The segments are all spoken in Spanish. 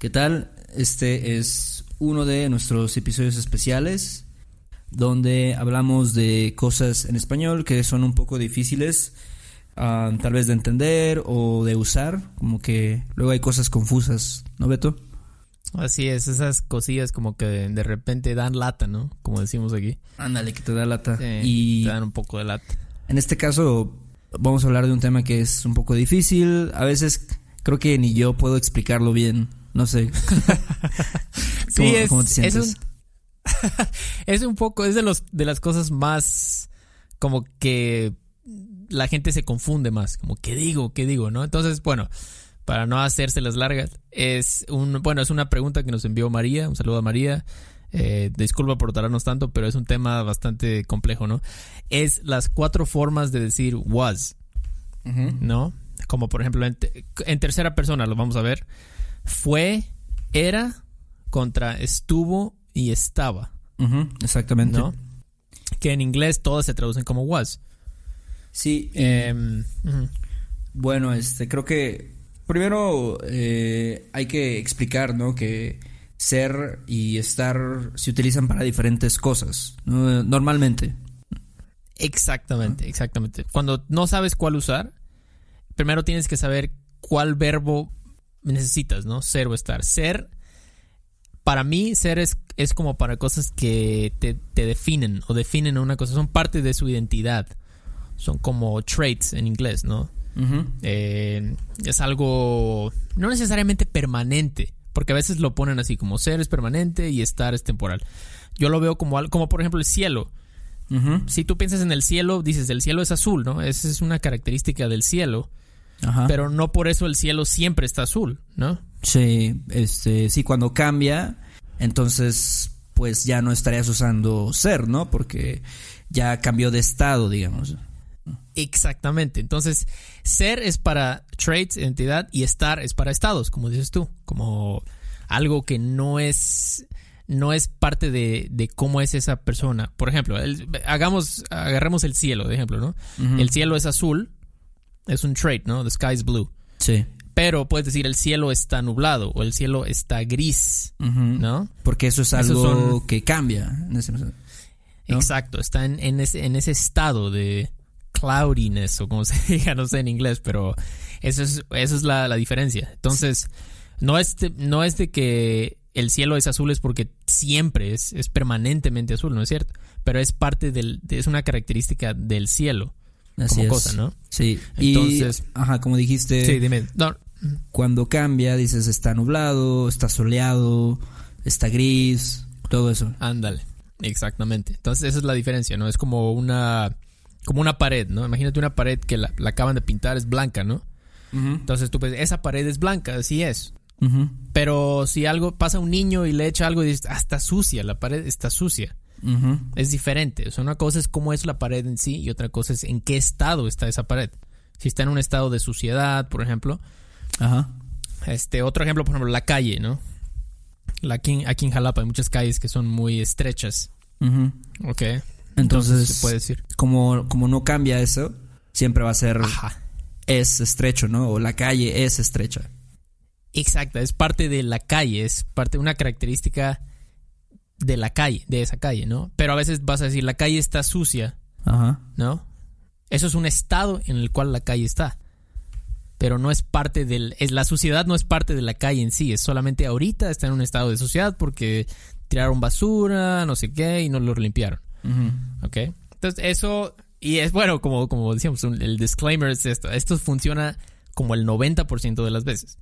¿Qué tal? Este es uno de nuestros episodios especiales donde hablamos de cosas en español que son un poco difíciles ah, tal vez de entender o de usar, como que luego hay cosas confusas, ¿no, Beto? Así es, esas cosillas como que de repente dan lata, ¿no? Como decimos aquí. Ándale, que te da lata. Sí, y te dan un poco de lata. en este caso vamos a hablar de un tema que es un poco difícil. A veces creo que ni yo puedo explicarlo bien. No sé. Sí, ¿Cómo- es, cómo te sientes? es un es un poco, es de los de las cosas más como que la gente se confunde más, como qué digo, qué digo, ¿no? Entonces, bueno, para no hacerse las largas, es un bueno, es una pregunta que nos envió María, un saludo a María. Eh, disculpa por tardarnos tanto, pero es un tema bastante complejo, ¿no? Es las cuatro formas de decir was. ¿no? Como por ejemplo en tercera persona, lo vamos a ver. Fue, era, contra estuvo y estaba, exactamente. ¿no? Que en inglés todas se traducen como was. Sí, Em. Bueno, este, creo que primero eh, hay que explicar, ¿no? Que ser y estar se utilizan para diferentes cosas, ¿no? normalmente. Exactamente, exactamente. Cuando no sabes cuál usar, primero tienes que saber cuál verbo necesitas, ¿no? Ser o estar. Ser, para mí, ser es, es como para cosas que te, te definen o definen una cosa, son parte de su identidad. Son como traits en inglés, ¿no? Eh, es algo no necesariamente permanente, porque a veces lo ponen así como ser es permanente y estar es temporal. Yo lo veo como algo, como por ejemplo el cielo si tú piensas en el cielo, dices, el cielo es azul, ¿no? Esa es una característica del cielo, Ajá. pero no por eso el cielo siempre está azul, ¿no? Sí, este, sí, cuando cambia, entonces, pues ya no estarías usando ser, ¿no? Porque ya cambió de estado, digamos. Exactamente. Entonces, ser es para traits, identidad, y estar es para estados, como dices tú, como algo que no es no es parte de, de cómo es esa persona. Por ejemplo, el- hagamos, agarremos el cielo, de ejemplo, ¿no? El cielo es azul, es un trait, ¿no? The sky is blue. Sí. Pero puedes decir el cielo está nublado o el cielo está gris. ¿no? Porque eso es algo son- que cambia. en ese- ¿no? Exacto, está en, en ese, en ese estado de cloudiness o como se diga, no sé en inglés, pero eso es, eso es la, la diferencia. Entonces, no es, de, no es de que el cielo es azul es porque siempre es, es permanentemente azul, ¿no es cierto? Pero es parte del, de- es una característica del cielo Así como es. cosa, ¿no? Sí. Entonces- y, ajá, como dijiste, Sí, dime. No, cuando cambia, dices está nublado, está soleado, está gris, todo eso. Ándale, exactamente. Entonces esa es la diferencia, ¿no? Es como una como una pared, ¿no? Imagínate una pared que la, la acaban de pintar, es blanca, ¿no? Entonces tú pues, esa pared es blanca, así es. Pero si algo pasa a un niño y le echa algo y dices, ah, está sucia, la pared está sucia. Es diferente. O sea, una cosa es cómo es la pared en sí y otra cosa es en qué estado está esa pared. Si está en un estado de suciedad, por ejemplo. Ajá. Este, otro ejemplo, por ejemplo, la calle, ¿no? La aquí, aquí en Jalapa hay muchas calles que son muy estrechas. ujú. Ok. Entonces, se puede decir. como, como no cambia eso, siempre va a ser Ajá. es estrecho, ¿no? O la calle es estrecha. Exacto, es parte de la calle, es parte de una característica de la calle, de esa calle, ¿no? Pero a veces vas a decir, la calle está sucia, Ajá. ¿no? Eso es un estado en el cual la calle está. Pero no es parte del... Es, la suciedad no es parte de la calle en sí, es solamente ahorita está en un estado de suciedad porque tiraron basura, no sé qué, y no lo limpiaron, Ujú. ¿ok? Entonces eso... Y es bueno, como, como decíamos, un- el disclaimer es esto. Esto funciona como el 90% de las veces.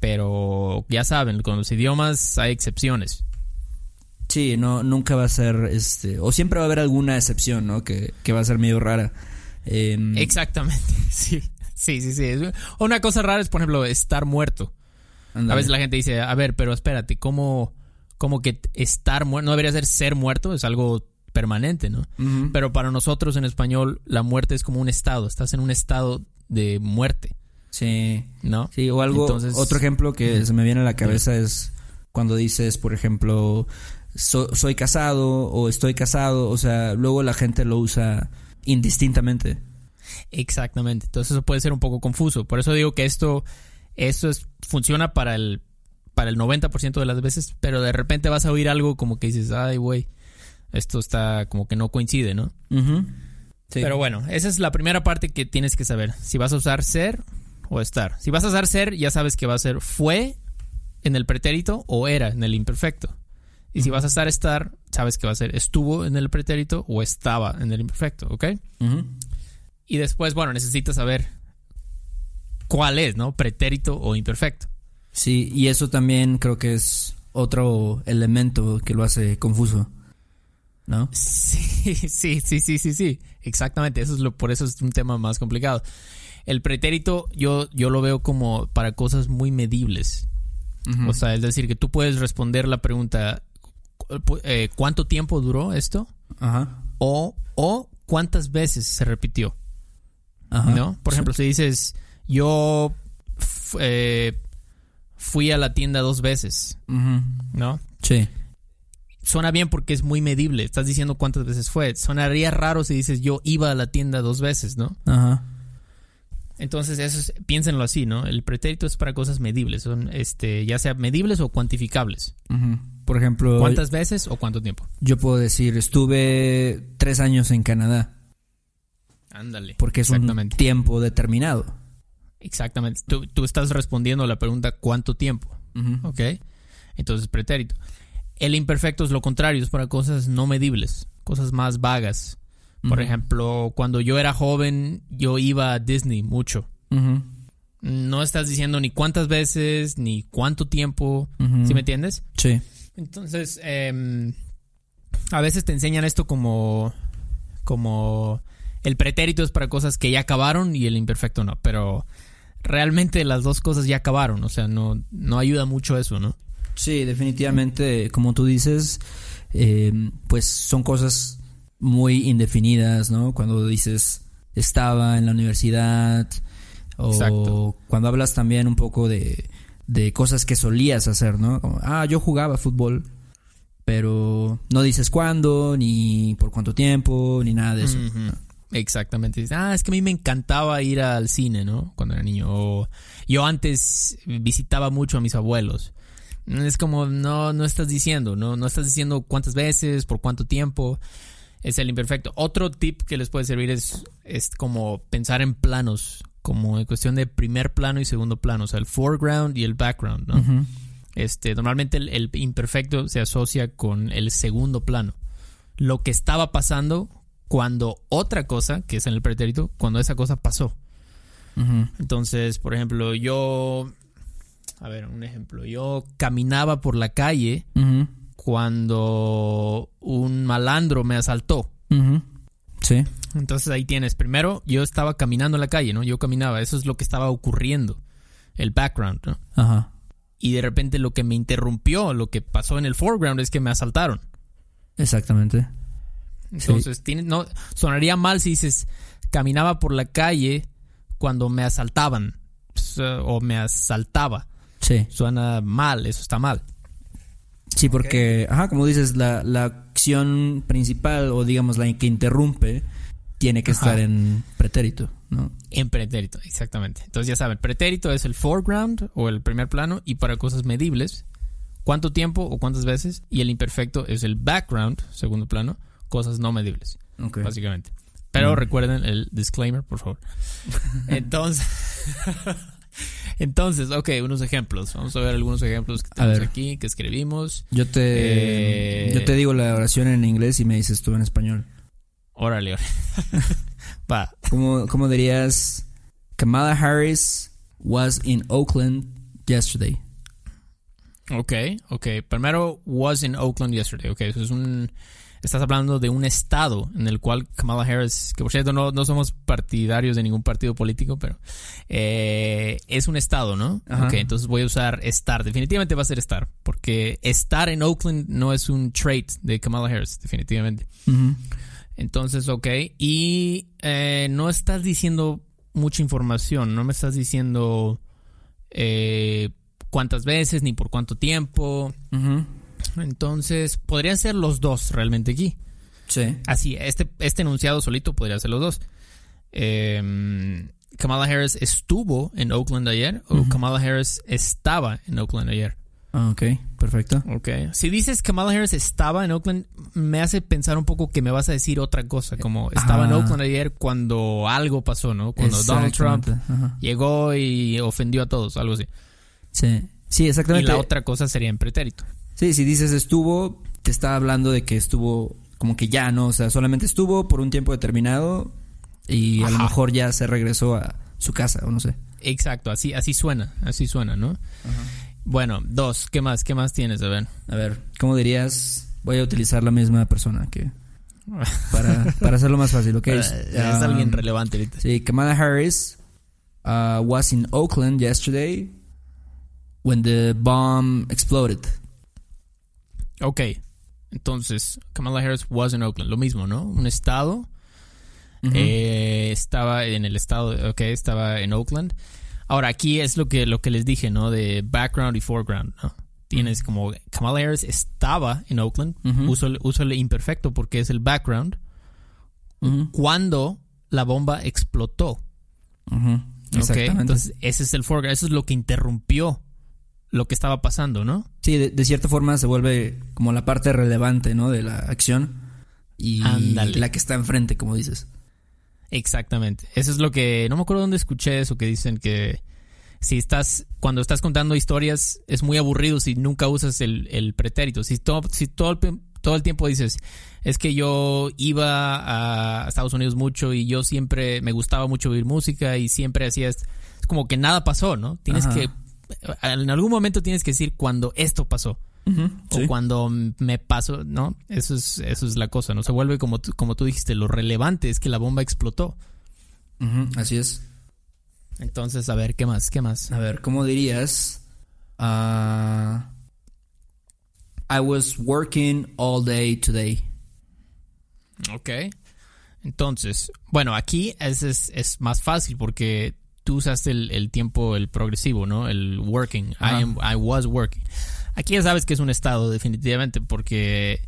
Pero ya saben, con los idiomas hay excepciones. Sí, no, nunca va a ser, este, o siempre va a haber alguna excepción, ¿no? Que, que va a ser medio rara. Em, Exactamente, sí. Sí, sí, sí. Una cosa rara es, por ejemplo, estar muerto. A veces la gente dice, a ver, pero espérate, ¿cómo, cómo que estar muerto? No debería ser ser muerto, es algo permanente, ¿no? Pero para nosotros en español, la muerte es como un estado. Estás en un estado de muerte, Sí. ¿no? Sí, o algo, Entonces- otro ejemplo que se me viene a la cabeza es cuando dices, por ejemplo, so- soy casado o estoy casado, o sea, luego la gente lo usa indistintamente. Exactamente. Entonces eso puede ser un poco confuso. Por eso digo que esto, esto es, funciona para el para el 90% de las veces, pero de repente vas a oír algo como que dices, ay, güey, esto está como que no coincide, ¿no? Sí. Pero bueno, esa es la primera parte que tienes que saber. Si vas a usar ser o estar. Si vas a usar ser, ya sabes que va a ser fue en el pretérito o era en el imperfecto. Y si vas a estar estar, sabes que va a ser estuvo en el pretérito o estaba en el imperfecto, ¿ok? Y después, bueno, necesitas saber cuál es, ¿no? Pretérito o imperfecto. Sí, y eso también creo que es otro elemento que lo hace confuso. ¿No? Sí, sí, sí, sí, sí, sí. Exactamente. Eso es lo, por eso es un tema más complicado. El pretérito yo, yo lo veo como para cosas muy medibles. O sea, es decir, que tú puedes responder la pregunta eh, ¿cuánto tiempo duró esto? Ajá. O, o cuántas veces se repitió. Ajá. ¿No? Por ejemplo, si dices yo eh, fui a la tienda dos veces. ¿no? Sí. Suena bien porque es muy medible. Estás diciendo cuántas veces fue. Sonaría raro si dices yo iba a la tienda dos veces, ¿no? Ajá. Entonces, eso es- piénsenlo así, ¿no? El pretérito es para cosas medibles, son este, ya sea medibles o cuantificables. Ujú. Por ejemplo, ¿Cuántas veces o cuánto tiempo? yo puedo decir, estuve tres años en Canadá, Ándale. porque es un tiempo determinado. Exactamente. Tú, tú estás respondiendo a la pregunta ¿cuánto tiempo? Ujú. ¿Ok? Entonces, pretérito. El imperfecto es lo contrario, es para cosas no medibles, cosas más vagas. Por ejemplo, cuando yo era joven, yo iba a Disney mucho. No estás diciendo ni cuántas veces, ni cuánto tiempo. ¿Sí me entiendes? Sí. Entonces, em, a veces te enseñan esto como, como el pretérito es para cosas que ya acabaron y el imperfecto no, pero realmente las dos cosas ya acabaron, o sea, no, no ayuda mucho eso, ¿no? Sí, definitivamente, como tú dices, eh, pues son cosas muy indefinidas, ¿no? Cuando dices estaba en la universidad o Exacto. cuando hablas también un poco de, de cosas que solías hacer, ¿no? Como, ah, yo jugaba fútbol, pero no dices cuándo, ni por cuánto tiempo, ni nada de eso. Exactamente. Ah, es que a mí me encantaba ir al cine, ¿no? Cuando era niño. O yo antes visitaba mucho a mis abuelos. Es como, no, no estás diciendo, ¿no? No estás diciendo cuántas veces, por cuánto tiempo. Es el imperfecto. Otro tip que les puede servir es, es como pensar en planos, como en cuestión de primer plano y segundo plano, o sea, el foreground y el background, ¿no? Este, normalmente el, el imperfecto se asocia con el segundo plano. Lo que estaba pasando cuando otra cosa, que es en el pretérito, cuando esa cosa pasó. Entonces, por ejemplo, yo. A ver, un ejemplo. Yo caminaba por la calle cuando un malandro me asaltó. Ujú. Sí. Entonces ahí tienes. Primero, yo estaba caminando en la calle, ¿no? Yo caminaba. Eso es lo que estaba ocurriendo. El background, ¿no? Ajá. Y de repente lo que me interrumpió, lo que pasó en el foreground es que me asaltaron. Exactamente. Entonces, tiene- no, sonaría mal si dices caminaba por la calle cuando me asaltaban o me asaltaba. Sí. Suena mal, eso está mal. Sí, porque, ajá, como dices, la, la acción principal o digamos la que interrumpe tiene que Ajá. estar en pretérito, ¿no? En pretérito, exactamente. Entonces ya saben, pretérito es el foreground o el primer plano y para cosas medibles, cuánto tiempo o cuántas veces. Y el imperfecto es el background, segundo plano, cosas no medibles, Ok. básicamente. Pero Mm. recuerden el disclaimer, por favor. Entonces, entonces, ok, unos ejemplos. Vamos a ver algunos ejemplos que tenemos aquí, que escribimos. Yo te, Eh, yo te digo la oración en inglés y me dices tú en español. Órale, órale. Va. ¿Cómo, cómo dirías? Kamala Harris was in Oakland yesterday. Ok, ok. Primero, was in Oakland yesterday. Ok, eso es un. Estás hablando de un estado en el cual Kamala Harris, que por cierto no, no somos partidarios de ningún partido político, pero eh, es un estado, ¿no? Ajá. Ok, entonces voy a usar estar. Definitivamente va a ser estar, porque estar en Oakland no es un trait de Kamala Harris, definitivamente. Entonces, ok. Y eh, no estás diciendo mucha información, no me estás diciendo eh, cuántas veces ni por cuánto tiempo. Entonces, podrían ser los dos realmente aquí. Sí. Así, este, este enunciado solito podría ser los dos. Eh, Kamala Harris estuvo en Oakland ayer o. Kamala Harris estaba en Oakland ayer. Ah, ok, perfecto. Ok. Si dices Kamala Harris estaba en Oakland, me hace pensar un poco que me vas a decir otra cosa, como estaba en Ajá. Oakland ayer cuando algo pasó, ¿no? Cuando Donald Trump ajá. llegó y ofendió a todos, algo así. Sí, sí, Y exactamente. la otra cosa sería en pretérito. Sí, si dices estuvo, te está hablando de que estuvo como que ya, ¿no? O sea, solamente estuvo por un tiempo determinado y a lo Ajá. mejor ya se regresó a su casa, o no sé. Exacto, así, así suena, así suena, ¿no? Bueno, dos, ¿qué más? ¿Qué más tienes, a ver? A ver, ¿cómo dirías? Voy a utilizar la misma persona que para, para hacerlo más fácil, ¿ok? es Um, alguien relevante ahorita. Sí, Kamala Harris uh, was in Oakland yesterday when the bomb exploded. Ok, entonces, Kamala Harris was in Oakland, lo mismo, ¿no? Un estado, eh, estaba en el estado, ok, estaba en Oakland. Ahora, aquí es lo que, lo que les dije, ¿no? De background y foreground, ¿no? Tienes como, Kamala Harris estaba en Oakland, uso, el- uso el imperfecto porque es el background, cuando la bomba explotó. ujú. Ok, Exactamente. entonces ese es el foreground, eso es lo que interrumpió lo que estaba pasando, ¿no? Sí, de, de cierta forma se vuelve como la parte relevante, ¿no? De la acción y la que está enfrente, como dices. Exactamente. Eso es lo que. No me acuerdo dónde escuché eso que dicen que si estás. Cuando estás contando historias es muy aburrido si nunca usas el, el pretérito. Si, todo, si todo, el, todo el tiempo dices. Es que yo iba a Estados Unidos mucho y yo siempre me gustaba mucho oír música y siempre hacía. Es es como que nada pasó, ¿no? Tienes Ajá. que. En algún momento tienes que decir cuando esto pasó. O cuando me pasó, ¿no? Eso es, eso es la cosa, ¿no? Se vuelve como tú, como tú dijiste, lo relevante es que la bomba explotó. Así es. Entonces, a ver, ¿qué más? ¿Qué más? A ver, ¿cómo dirías? Ah, I was working all day today. Ok. Entonces, bueno, aquí es, es, es más fácil porque tú usaste el, el tiempo, el progresivo, ¿no? El working. I, am, I was working. Aquí ya sabes que es un estado, definitivamente, porque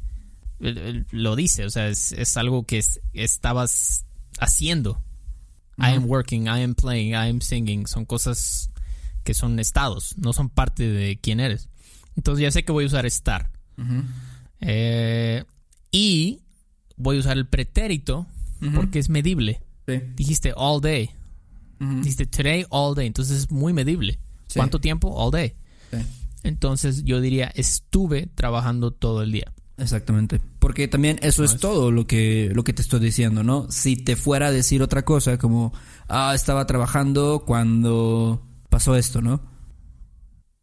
el- el- lo dice, o sea, es, es algo que es- estabas haciendo. I am working, I am playing, I am singing. Son cosas que son estados, no son parte de quién eres. Entonces ya sé que voy a usar estar. Eh, y voy a usar el pretérito porque es medible. Sí. Dijiste all day. Dijiste today, all day. Entonces es muy medible. Sí. ¿Cuánto tiempo? All day. Sí. Entonces yo diría estuve trabajando todo el día. Exactamente. Porque también eso No es es- todo lo que, lo que te estoy diciendo, ¿no? Si te fuera a decir otra cosa, como, ah, estaba trabajando cuando pasó esto, ¿no?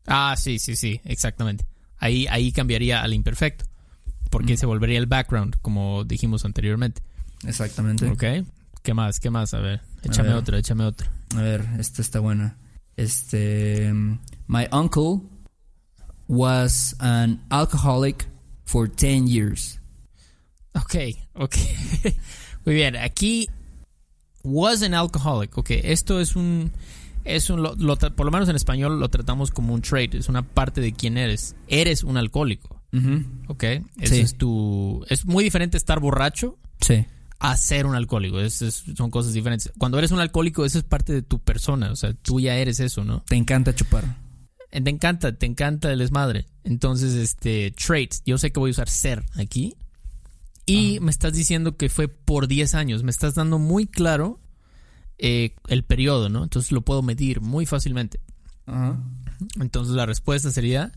Ah, sí, sí, sí, exactamente. Ahí, ahí cambiaría al imperfecto. Porque Mm. se volvería el background, como dijimos anteriormente. Exactamente. ¿Ok? ¿Qué más? ¿Qué más? A ver, échame ver. otro, échame otro. A ver, esta está buena. Este. My uncle was an alcoholic for 10 years. Ok, ok. Muy bien, aquí was an alcoholic. Ok, esto es un... Es un lo- lo por lo menos en español lo tratamos como un trait, es una parte de quién eres. Eres un alcohólico, Ujú. ¿ok? Sí. es tu... Es muy diferente estar borracho Sí. A ser un alcohólico. Es- es- son cosas diferentes. Cuando eres un alcohólico, eso es parte de tu persona. O sea, tú ya eres eso, ¿no? Te encanta chupar. Eh, Te encanta, te encanta el desmadre. Entonces, este, traits, yo sé que voy a usar ser aquí. Y me estás diciendo que fue por 10 años. Me estás dando muy claro eh, el periodo, ¿no? Entonces lo puedo medir muy fácilmente. Entonces la respuesta sería,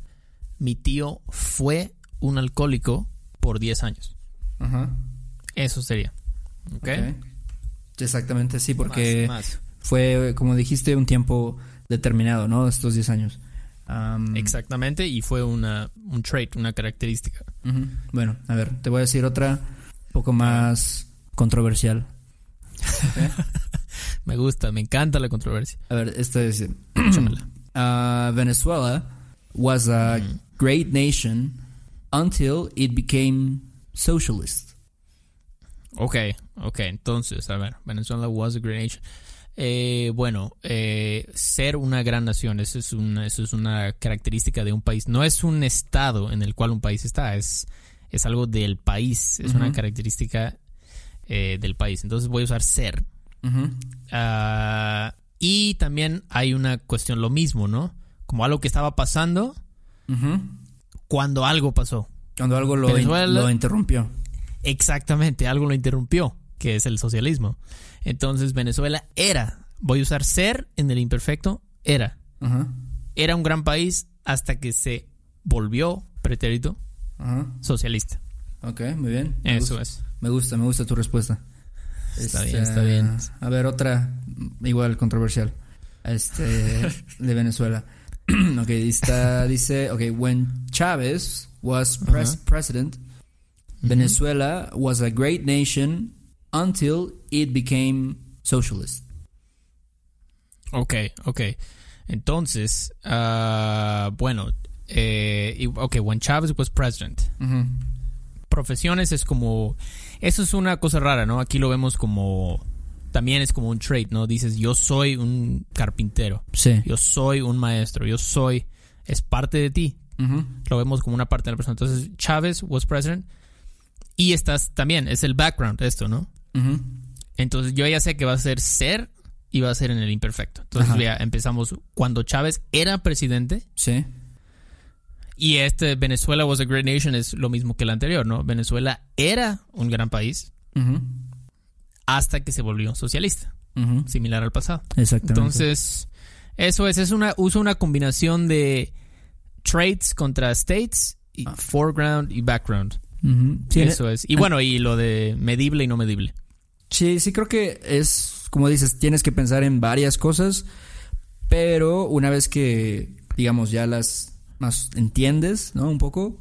mi tío fue un alcohólico por 10 años. Eso sería. ¿Ok? Ok. Exactamente, sí, porque Más, más. fue, como dijiste, un tiempo determinado, ¿no? Estos 10 años. Am, Exactamente, y fue una, un trait, una característica. Bueno, a ver, te voy a decir otra un poco más controversial. Me gusta, me encanta la controversia. A ver, esta es... Uh, Venezuela was a Mm. great nation until it became socialist. Ok, ok, entonces, a ver, Venezuela was a great nation. Eh, bueno, eh, ser una gran nación, eso es una, eso es una característica de un país. No es un estado en el cual un país está, es, es algo del país, es una característica eh, del país. Entonces voy a usar ser. Ah, y también hay una cuestión, lo mismo, ¿no? Como algo que estaba pasando cuando algo pasó. Cuando algo lo, Venezuela- lo interrumpió. Exactamente, algo lo interrumpió, que es el socialismo. Entonces Venezuela era, voy a usar ser en el imperfecto, era. Era un gran país hasta que se volvió, pretérito, socialista. Ok, muy bien. Me Eso gusta, es. Me gusta, me gusta tu respuesta. Está Este, bien, está bien. A ver, otra igual controversial. Este, de Venezuela. ok, está, dice, ok, when Chávez was pres- president, Venezuela was a great nation until it became socialist. Ok, ok. Entonces, ah, bueno, eh, ok, when Chávez was president. Profesiones es como, eso es una cosa rara, ¿no? Aquí lo vemos como, también es como un trait, ¿no? Dices, yo soy un carpintero, Sí. yo soy un maestro, yo soy, es parte de ti. Lo vemos como una parte de la persona. Entonces, Chávez was president y estás también, es el background esto, ¿no? Entonces yo ya sé que va a ser ser y va a ser en el imperfecto. Entonces Ajá. ya empezamos cuando Chávez era presidente Sí. y este Venezuela was a great nation es lo mismo que el anterior, ¿no? Venezuela era un gran país hasta que se volvió socialista, similar al pasado. Exactamente. Entonces, eso es, es una, uso una combinación de traits contra states, y Ah. foreground y background. Sí, eso es. Y bueno, y lo de medible y no medible. Sí, sí creo que es, como dices, tienes que pensar en varias cosas, pero una vez que, digamos, ya las más entiendes, ¿no? Un poco,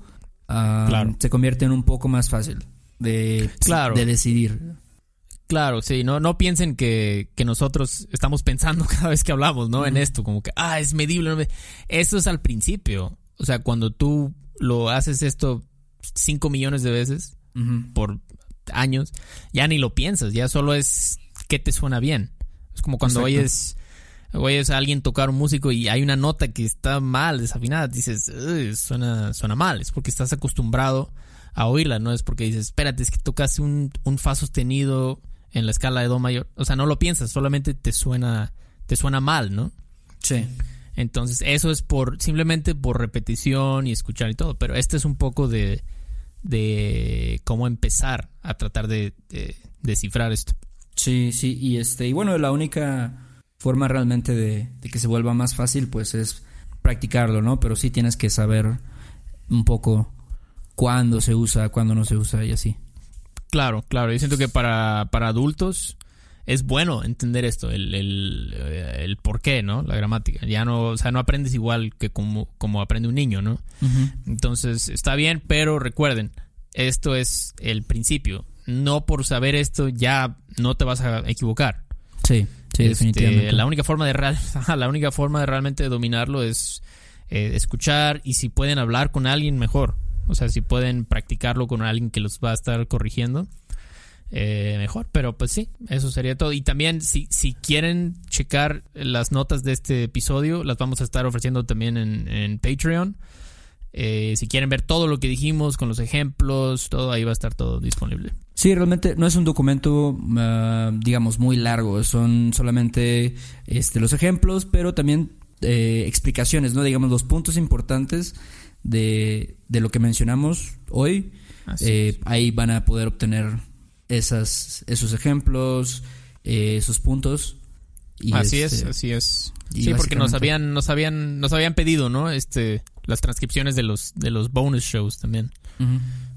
ah, Claro. se convierte en un poco más fácil de, Claro. de decidir. Claro, sí, no, no piensen que, que nosotros estamos pensando cada vez que hablamos, ¿no? En esto, como que, ah, es medible. no me-". Eso es al principio. O sea, cuando tú lo haces esto cinco millones de veces por años, ya ni lo piensas, ya solo es que te suena bien. Es como cuando Exacto. oyes, oyes a alguien tocar un músico y hay una nota que está mal, desafinada, dices, "Uy, suena, suena mal, es porque estás acostumbrado a oírla, no es porque dices, espérate, es que tocaste un, un fa sostenido en la escala de do mayor. O sea, no lo piensas, solamente te suena, te suena mal, ¿no? Sí. Entonces, eso es por, simplemente por repetición y escuchar y todo. Pero este es un poco de, de cómo empezar a tratar de, de descifrar esto. Sí, sí, y este, y bueno, la única forma realmente de, de que se vuelva más fácil, pues es practicarlo, ¿no? Pero sí tienes que saber un poco cuándo se usa, cuándo no se usa y así. Claro, claro. Yo siento que para, para adultos es bueno entender esto, el, el, eh, el por qué, ¿no? La gramática. Ya no, o sea, no aprendes igual que como, como aprende un niño, ¿no? Entonces, está bien, pero recuerden, esto es el principio. No por saber esto ya no te vas a equivocar. Sí, sí, Este, definitivamente. La única forma de real- la única forma de realmente dominarlo es eh, escuchar y si pueden hablar con alguien mejor. O sea, si pueden practicarlo con alguien que los va a estar corrigiendo, eh, mejor. Pero pues sí, eso sería todo. Y también si, si quieren checar las notas de este episodio, las vamos a estar ofreciendo también en, en Patreon. Eh, si quieren ver todo lo que dijimos con los ejemplos, todo ahí va a estar todo disponible. Sí, realmente no es un documento, ah, digamos, muy largo. Son solamente este, los ejemplos, pero también eh, explicaciones, ¿no? Digamos, los puntos importantes de, de lo que mencionamos hoy. Eh, ahí van a poder obtener esas, esos ejemplos, eh, esos puntos. Y así este, es, así es. Sí, porque nos habían, nos habían, nos habían pedido, ¿no? Este, las transcripciones de los, de los bonus shows también.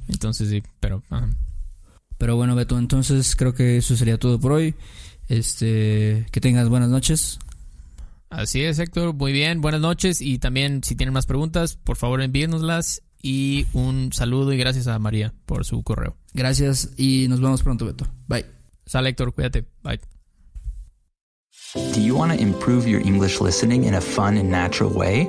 Entonces sí, pero. Pero bueno, Beto, entonces creo que eso sería todo por hoy. Este, que tengas buenas noches. así es, Héctor. Muy bien, buenas noches y también si tienen más preguntas, por favor envíenoslas y un saludo y gracias a María por su correo. Gracias y nos vemos pronto, Beto. Bye. Sale, Héctor, cuídate. Bye. Do you want to improve your English listening in a fun and natural way?